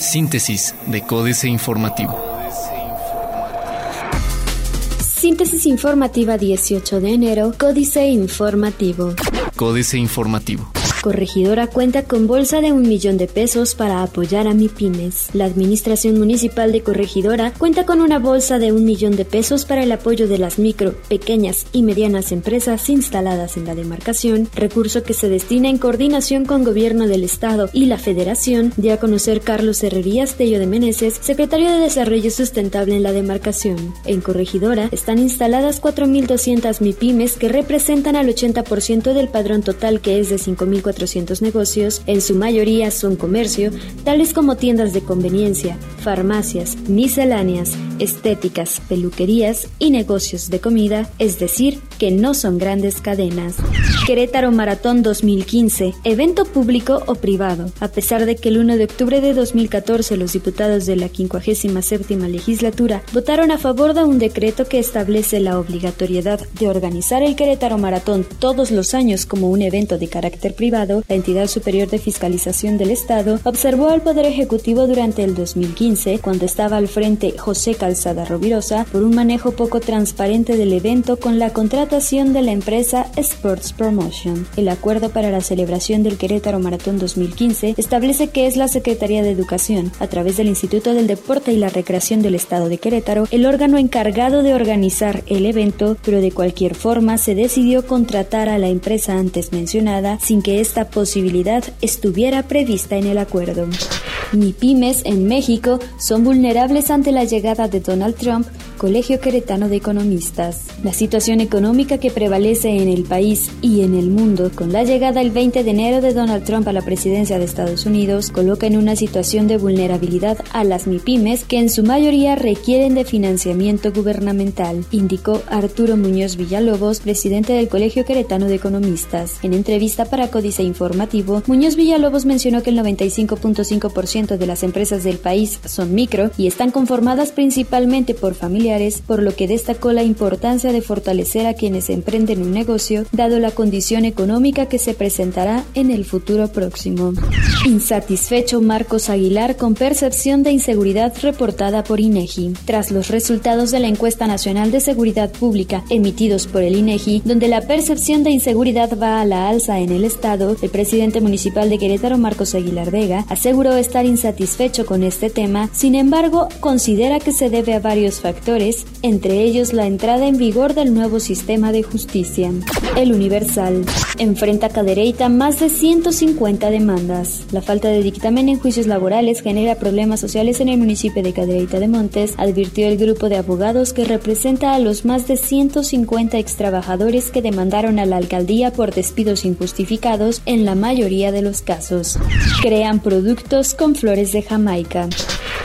Síntesis de Códice Informativo. Síntesis informativa 18 de enero, Códice Informativo. Códice Informativo. Corregidora cuenta con bolsa de un millón de pesos para apoyar a MIPIMES. La Administración Municipal de Corregidora cuenta con una bolsa de un millón de pesos para el apoyo de las micro, pequeñas y medianas empresas instaladas en la demarcación, recurso que se destina en coordinación con Gobierno del Estado y la Federación, dio a conocer Carlos Herrerías Tello de Meneses, secretario de Desarrollo Sustentable en la demarcación. En Corregidora están instaladas 4.200 MIPIMES que representan al 80% del padrón total que es de 5.000 400 negocios, en su mayoría son comercio, tales como tiendas de conveniencia, farmacias, misceláneas, estéticas, peluquerías y negocios de comida, es decir, que no son grandes cadenas. Querétaro Maratón 2015, evento público o privado. A pesar de que el 1 de octubre de 2014 los diputados de la 57 legislatura votaron a favor de un decreto que establece la obligatoriedad de organizar el Querétaro Maratón todos los años como un evento de carácter privado, la entidad superior de fiscalización del Estado observó al Poder Ejecutivo durante el 2015, cuando estaba al frente José Calzada Rovirosa, por un manejo poco transparente del evento con la contratación de la empresa Sports Promotion. El acuerdo para la celebración del Querétaro Maratón 2015 establece que es la Secretaría de Educación, a través del Instituto del Deporte y la Recreación del Estado de Querétaro, el órgano encargado de organizar el evento, pero de cualquier forma se decidió contratar a la empresa antes mencionada sin que esta posibilidad estuviera prevista en el acuerdo. Ni pymes en México son vulnerables ante la llegada de Donald Trump Colegio Queretano de Economistas. La situación económica que prevalece en el país y en el mundo con la llegada el 20 de enero de Donald Trump a la presidencia de Estados Unidos coloca en una situación de vulnerabilidad a las MIPIMES que en su mayoría requieren de financiamiento gubernamental, indicó Arturo Muñoz Villalobos, presidente del Colegio Queretano de Economistas. En entrevista para Códice Informativo, Muñoz Villalobos mencionó que el 95.5% de las empresas del país son micro y están conformadas principalmente por familias por lo que destacó la importancia de fortalecer a quienes emprenden un negocio, dado la condición económica que se presentará en el futuro próximo. Insatisfecho Marcos Aguilar con percepción de inseguridad reportada por INEGI. Tras los resultados de la encuesta nacional de seguridad pública emitidos por el INEGI, donde la percepción de inseguridad va a la alza en el estado, el presidente municipal de Querétaro, Marcos Aguilar Vega, aseguró estar insatisfecho con este tema, sin embargo, considera que se debe a varios factores entre ellos la entrada en vigor del nuevo sistema de justicia. El Universal enfrenta Cadereyta más de 150 demandas. La falta de dictamen en juicios laborales genera problemas sociales en el municipio de Cadereyta de Montes, advirtió el grupo de abogados que representa a los más de 150 extrabajadores que demandaron a la alcaldía por despidos injustificados en la mayoría de los casos. Crean productos con flores de Jamaica.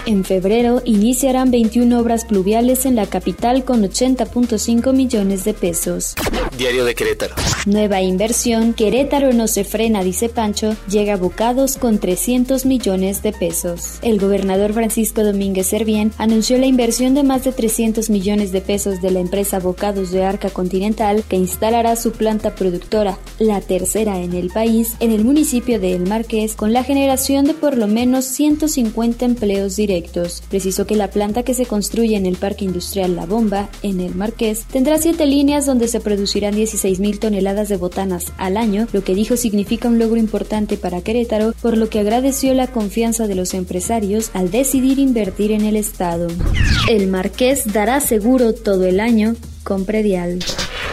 En febrero iniciarán 21 obras pluviales en la capital con 80.5 millones de pesos. Diario de Querétaro. Nueva inversión, Querétaro no se frena, dice Pancho, llega a Bocados con 300 millones de pesos. El gobernador Francisco Domínguez Servién anunció la inversión de más de 300 millones de pesos de la empresa Bocados de Arca Continental que instalará su planta productora, la tercera en el país, en el municipio de El Marqués, con la generación de por lo menos 150 empleos directos Precisó que la planta que se construye en el Parque Industrial La Bomba, en el Marqués, tendrá siete líneas donde se producirán 16 mil toneladas de botanas al año, lo que dijo significa un logro importante para Querétaro, por lo que agradeció la confianza de los empresarios al decidir invertir en el Estado. El Marqués dará seguro todo el año con predial.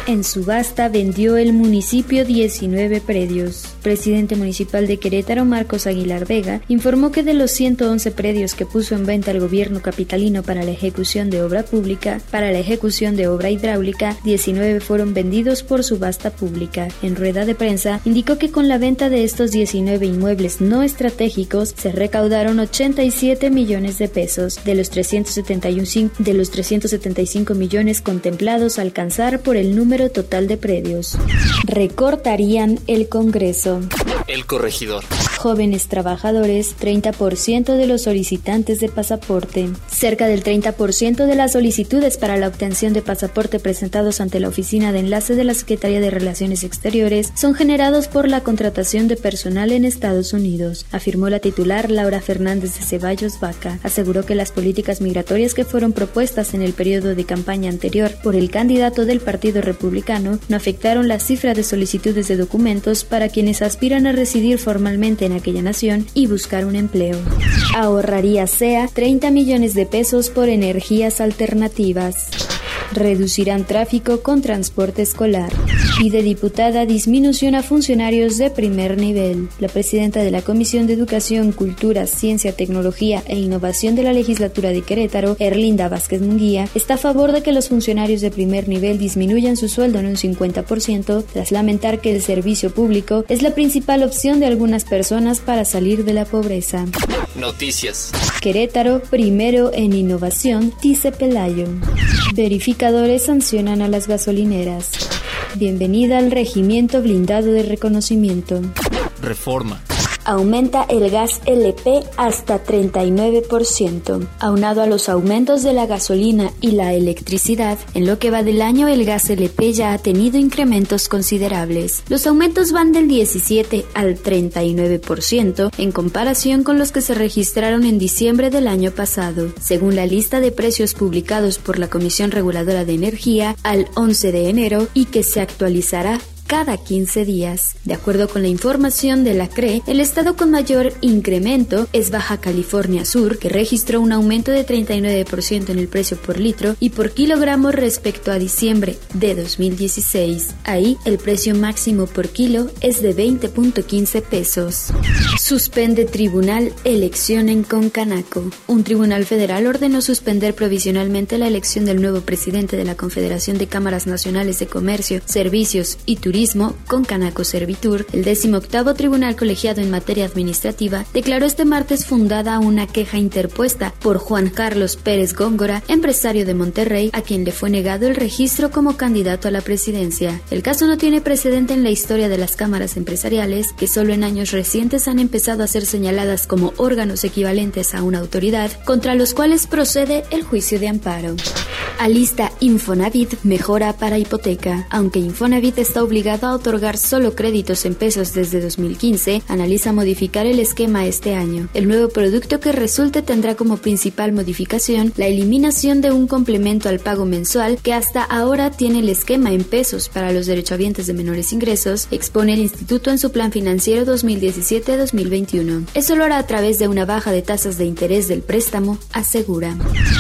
En subasta vendió el municipio 19 predios. Presidente municipal de Querétaro, Marcos Aguilar Vega, informó que de los 111 predios que puso en venta el gobierno capitalino para la ejecución de obra pública, para la ejecución de obra hidráulica, 19 fueron vendidos por subasta pública. En rueda de prensa, indicó que con la venta de estos 19 inmuebles no estratégicos se recaudaron 87 millones de pesos de los 375, de los 375 millones contemplados alcanzar por el número total de predios. Recortarían el Congreso. El corregidor. Jóvenes trabajadores, 30% de los solicitantes de pasaporte. Cerca del 30% de las solicitudes para la obtención de pasaporte presentados ante la Oficina de Enlace de la Secretaría de Relaciones Exteriores son generados por la contratación de personal en Estados Unidos, afirmó la titular Laura Fernández de Ceballos Vaca. Aseguró que las políticas migratorias que fueron propuestas en el periodo de campaña anterior por el candidato del Partido Republicano no afectaron la cifra de solicitudes de documentos para quienes aspiran a residir formalmente en aquella nación y buscar un empleo. Ahorraría SEA 30 millones de pesos por energías alternativas. Reducirán tráfico con transporte escolar. Pide diputada disminución a funcionarios de primer nivel. La presidenta de la Comisión de Educación, Cultura, Ciencia, Tecnología e Innovación de la Legislatura de Querétaro, Erlinda Vázquez Munguía, está a favor de que los funcionarios de primer nivel disminuyan su sueldo en un 50% tras lamentar que el servicio público es la principal opción de algunas personas para salir de la pobreza. Noticias. Querétaro, primero en innovación, dice Pelayo. Verificadores sancionan a las gasolineras. Bienvenida al Regimiento Blindado de Reconocimiento. Reforma aumenta el gas LP hasta 39%. Aunado a los aumentos de la gasolina y la electricidad, en lo que va del año el gas LP ya ha tenido incrementos considerables. Los aumentos van del 17 al 39% en comparación con los que se registraron en diciembre del año pasado, según la lista de precios publicados por la Comisión Reguladora de Energía al 11 de enero y que se actualizará cada 15 días. De acuerdo con la información de la CRE, el estado con mayor incremento es Baja California Sur, que registró un aumento de 39% en el precio por litro y por kilogramo respecto a diciembre de 2016. Ahí el precio máximo por kilo es de 20.15 pesos. Suspende tribunal elección en Concanaco. Un tribunal federal ordenó suspender provisionalmente la elección del nuevo presidente de la Confederación de Cámaras Nacionales de Comercio, Servicios y Turismo con Canaco Servitur, el 18 Tribunal Colegiado en Materia Administrativa, declaró este martes fundada una queja interpuesta por Juan Carlos Pérez Góngora, empresario de Monterrey, a quien le fue negado el registro como candidato a la presidencia. El caso no tiene precedente en la historia de las cámaras empresariales, que solo en años recientes han empezado a ser señaladas como órganos equivalentes a una autoridad, contra los cuales procede el juicio de amparo. Alista Infonavit mejora para hipoteca. Aunque Infonavit está obligado a otorgar solo créditos en pesos desde 2015, analiza modificar el esquema este año. El nuevo producto que resulte tendrá como principal modificación la eliminación de un complemento al pago mensual que hasta ahora tiene el esquema en pesos para los derechohabientes de menores ingresos, expone el instituto en su plan financiero 2017-2021. Eso lo hará a través de una baja de tasas de interés del préstamo, asegura.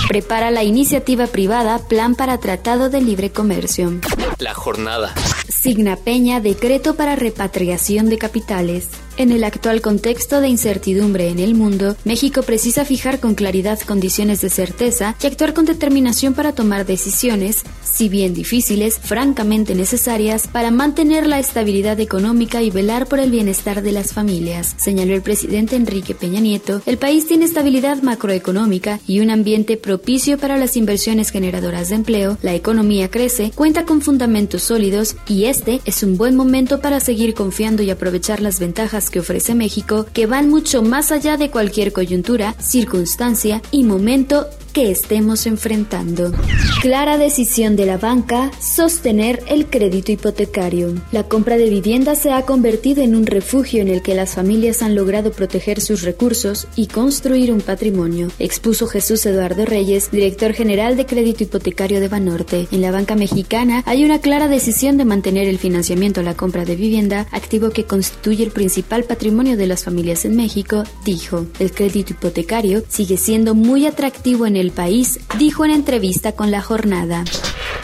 Prepara la iniciativa privada Plan para Tratado de Libre Comercio. La jornada. Signa Peña decreto para repatriación de capitales. En el actual contexto de incertidumbre en el mundo, México precisa fijar con claridad condiciones de certeza y actuar con determinación para tomar decisiones, si bien difíciles, francamente necesarias para mantener la estabilidad económica y velar por el bienestar de las familias, señaló el presidente Enrique Peña Nieto. El país tiene estabilidad macroeconómica y un ambiente propicio para las inversiones generadoras de empleo, la economía crece, cuenta con fundamentos sólidos y este es un buen momento para seguir confiando y aprovechar las ventajas que ofrece México que van mucho más allá de cualquier coyuntura, circunstancia y momento que estemos enfrentando. Clara decisión de la banca, sostener el crédito hipotecario. La compra de vivienda se ha convertido en un refugio en el que las familias han logrado proteger sus recursos y construir un patrimonio, expuso Jesús Eduardo Reyes, director general de crédito hipotecario de Banorte. En la banca mexicana hay una clara decisión de mantener el financiamiento a la compra de vivienda, activo que constituye el principal patrimonio de las familias en México, dijo. El crédito hipotecario sigue siendo muy atractivo en el país, dijo en entrevista con la jornada.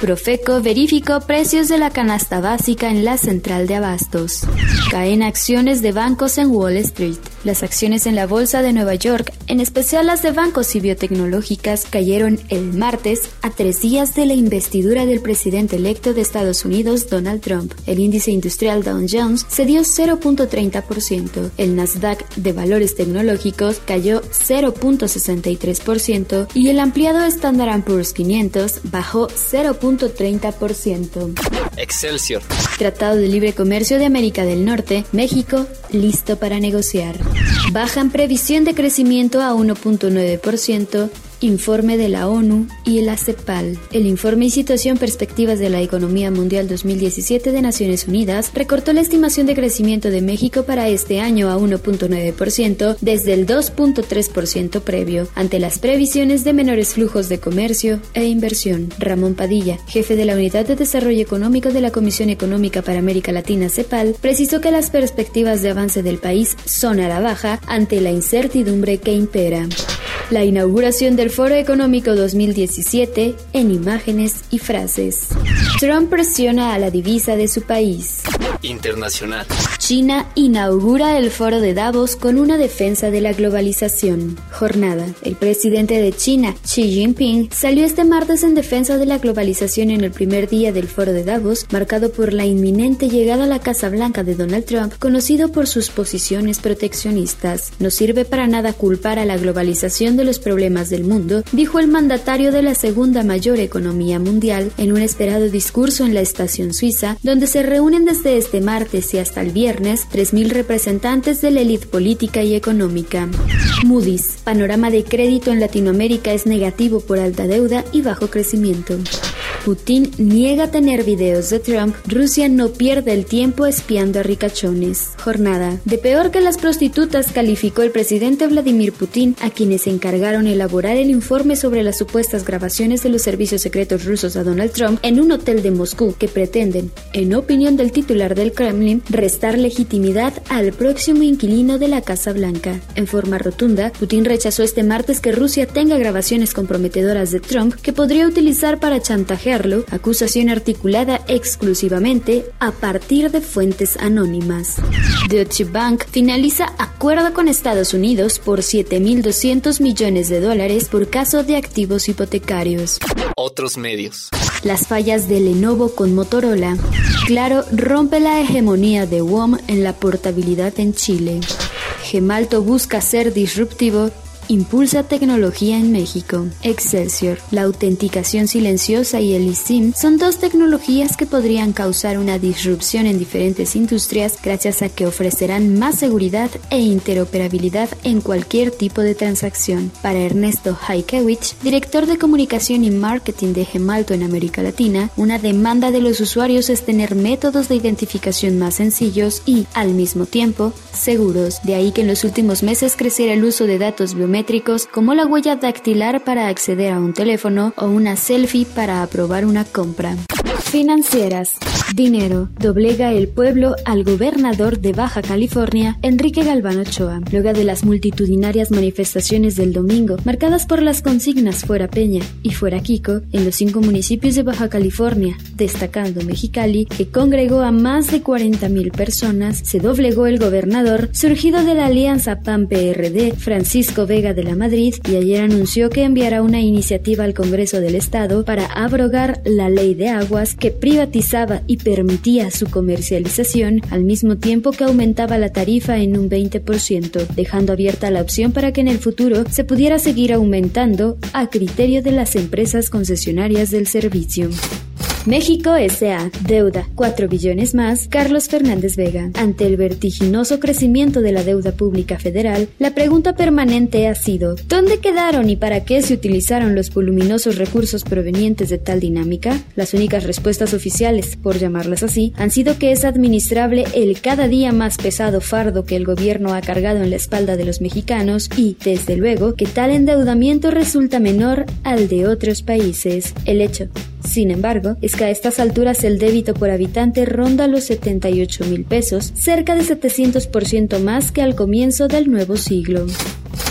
Profeco verificó precios de la canasta básica en la central de abastos. Caen acciones de bancos en Wall Street. Las acciones en la Bolsa de Nueva York, en especial las de bancos y biotecnológicas, cayeron el martes a tres días de la investidura del presidente electo de Estados Unidos, Donald Trump. El índice industrial Dow Jones cedió 0.30%. El Nasdaq de valores tecnológicos cayó 0.63% y el ampliado Standard Poor's 500 bajó 0.30%. Excelsior. Tratado de Libre Comercio de América del Norte Norte, México listo para negociar. Bajan previsión de crecimiento a 1.9%, Informe de la ONU y la CEPAL. El informe y situación perspectivas de la economía mundial 2017 de Naciones Unidas recortó la estimación de crecimiento de México para este año a 1.9% desde el 2.3% previo, ante las previsiones de menores flujos de comercio e inversión. Ramón Padilla, jefe de la Unidad de Desarrollo Económico de la Comisión Económica para América Latina CEPAL, precisó que las perspectivas de avance del país son a la baja ante la incertidumbre que impera. La inauguración del Foro Económico 2017 en imágenes y frases. Trump presiona a la divisa de su país. Internacional. China inaugura el foro de Davos con una defensa de la globalización. Jornada. El presidente de China, Xi Jinping, salió este martes en defensa de la globalización en el primer día del foro de Davos, marcado por la inminente llegada a la Casa Blanca de Donald Trump, conocido por sus posiciones proteccionistas. No sirve para nada culpar a la globalización de los problemas del mundo, dijo el mandatario de la segunda mayor economía mundial en un esperado discurso en la estación suiza, donde se reúnen desde este martes y hasta el viernes 3.000 representantes de la élite política y económica. Moody's, panorama de crédito en Latinoamérica es negativo por alta deuda y bajo crecimiento. Putin niega tener videos de Trump, Rusia no pierde el tiempo espiando a ricachones. Jornada. De peor que las prostitutas calificó el presidente Vladimir Putin, a quienes encargaron elaborar el informe sobre las supuestas grabaciones de los servicios secretos rusos a Donald Trump en un hotel de Moscú que pretenden, en opinión del titular del Kremlin, restar legitimidad al próximo inquilino de la Casa Blanca. En forma rotunda, Putin rechazó este martes que Rusia tenga grabaciones comprometedoras de Trump que podría utilizar para chantajear acusación articulada exclusivamente a partir de fuentes anónimas. Deutsche Bank finaliza acuerdo con Estados Unidos por 7.200 millones de dólares por caso de activos hipotecarios. Otros medios. Las fallas de Lenovo con Motorola. Claro, rompe la hegemonía de WOM en la portabilidad en Chile. Gemalto busca ser disruptivo Impulsa tecnología en México. Excelsior. La autenticación silenciosa y el eSIM son dos tecnologías que podrían causar una disrupción en diferentes industrias gracias a que ofrecerán más seguridad e interoperabilidad en cualquier tipo de transacción. Para Ernesto Haikewicz, director de comunicación y marketing de Gemalto en América Latina, una demanda de los usuarios es tener métodos de identificación más sencillos y, al mismo tiempo, seguros. De ahí que en los últimos meses creciera el uso de datos biométricos como la huella dactilar para acceder a un teléfono o una selfie para aprobar una compra. Financieras. Dinero. Doblega el pueblo al gobernador de Baja California, Enrique Galván Ochoa, luego de las multitudinarias manifestaciones del domingo, marcadas por las consignas fuera Peña y fuera Kiko, en los cinco municipios de Baja California, destacando Mexicali, que congregó a más de 40.000 personas, se doblegó el gobernador, surgido de la alianza PAN-PRD, Francisco Vega de la Madrid, y ayer anunció que enviará una iniciativa al Congreso del Estado para abrogar la ley de aguas que privatizaba y permitía su comercialización al mismo tiempo que aumentaba la tarifa en un 20%, dejando abierta la opción para que en el futuro se pudiera seguir aumentando a criterio de las empresas concesionarias del servicio. México S.A. Deuda, 4 billones más. Carlos Fernández Vega. Ante el vertiginoso crecimiento de la deuda pública federal, la pregunta permanente ha sido, ¿dónde quedaron y para qué se utilizaron los voluminosos recursos provenientes de tal dinámica? Las únicas respuestas oficiales, por llamarlas así, han sido que es administrable el cada día más pesado fardo que el gobierno ha cargado en la espalda de los mexicanos y, desde luego, que tal endeudamiento resulta menor al de otros países. El hecho sin embargo, es a estas alturas el débito por habitante ronda los 78 mil pesos, cerca de 700% más que al comienzo del nuevo siglo.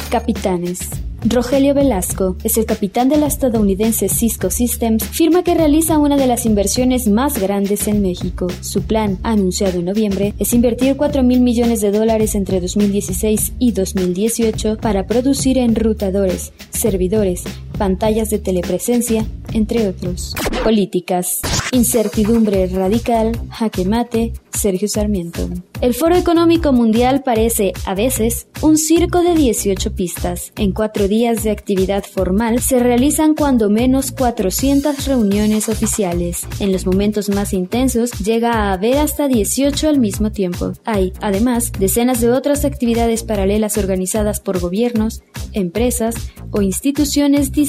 Capitanes. Rogelio Velasco es el capitán de la estadounidense Cisco Systems, firma que realiza una de las inversiones más grandes en México. Su plan, anunciado en noviembre, es invertir 4 mil millones de dólares entre 2016 y 2018 para producir enrutadores, servidores, pantallas de telepresencia, entre otros. Políticas. Incertidumbre radical, jaque mate, Sergio Sarmiento. El Foro Económico Mundial parece, a veces, un circo de 18 pistas. En cuatro días de actividad formal se realizan cuando menos 400 reuniones oficiales. En los momentos más intensos llega a haber hasta 18 al mismo tiempo. Hay, además, decenas de otras actividades paralelas organizadas por gobiernos, empresas o instituciones distintas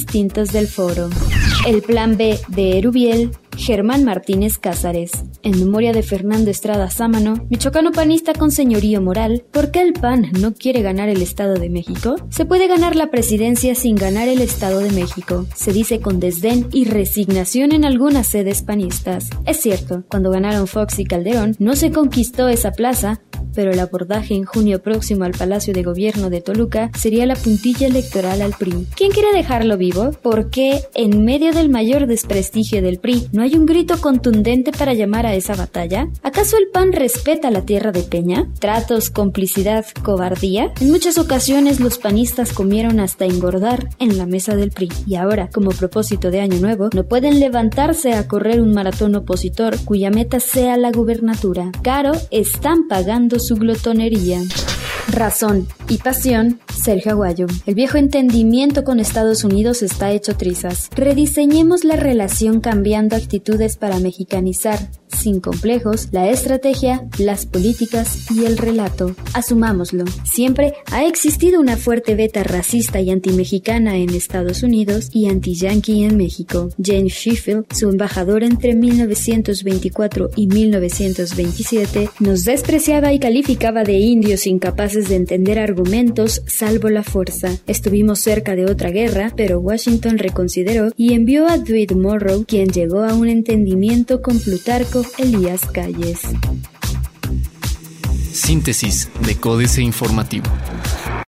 del foro. El Plan B de Erubiel Germán Martínez Cázares. En memoria de Fernando Estrada Sámano, michoacano panista con señorío moral, ¿por qué el PAN no quiere ganar el Estado de México? Se puede ganar la presidencia sin ganar el Estado de México, se dice con desdén y resignación en algunas sedes panistas. Es cierto, cuando ganaron Fox y Calderón, no se conquistó esa plaza, pero el abordaje en junio próximo al Palacio de Gobierno de Toluca sería la puntilla electoral al PRI. ¿Quién quiere dejarlo vivo? ¿Por qué, en medio del mayor desprestigio del PRI, no hay un grito contundente para llamar a esa batalla? ¿Acaso el PAN respeta la tierra de Peña? ¿Tratos, complicidad, cobardía? En muchas ocasiones los panistas comieron hasta engordar en la mesa del PRI y ahora, como propósito de Año Nuevo, no pueden levantarse a correr un maratón opositor cuya meta sea la gubernatura. Caro están pagando su glotonería. Razón y pasión, Sergio Aguayo. El viejo entendimiento con Estados Unidos está hecho trizas. Rediseñemos la relación cambiando actitudes para mexicanizar, sin complejos, la estrategia, las políticas y el relato. Asumámoslo. Siempre ha existido una fuerte beta racista y antimexicana en Estados Unidos y anti-yankee en México. James Sheffield, su embajador entre 1924 y 1927, nos despreciaba y calificaba de indios incapaces de entender argumentos salvo la fuerza. Estuvimos cerca de otra guerra, pero Washington reconsideró y envió a Dwight Morrow, quien llegó a un entendimiento con Plutarco Elías Calles. Síntesis de Códice Informativo.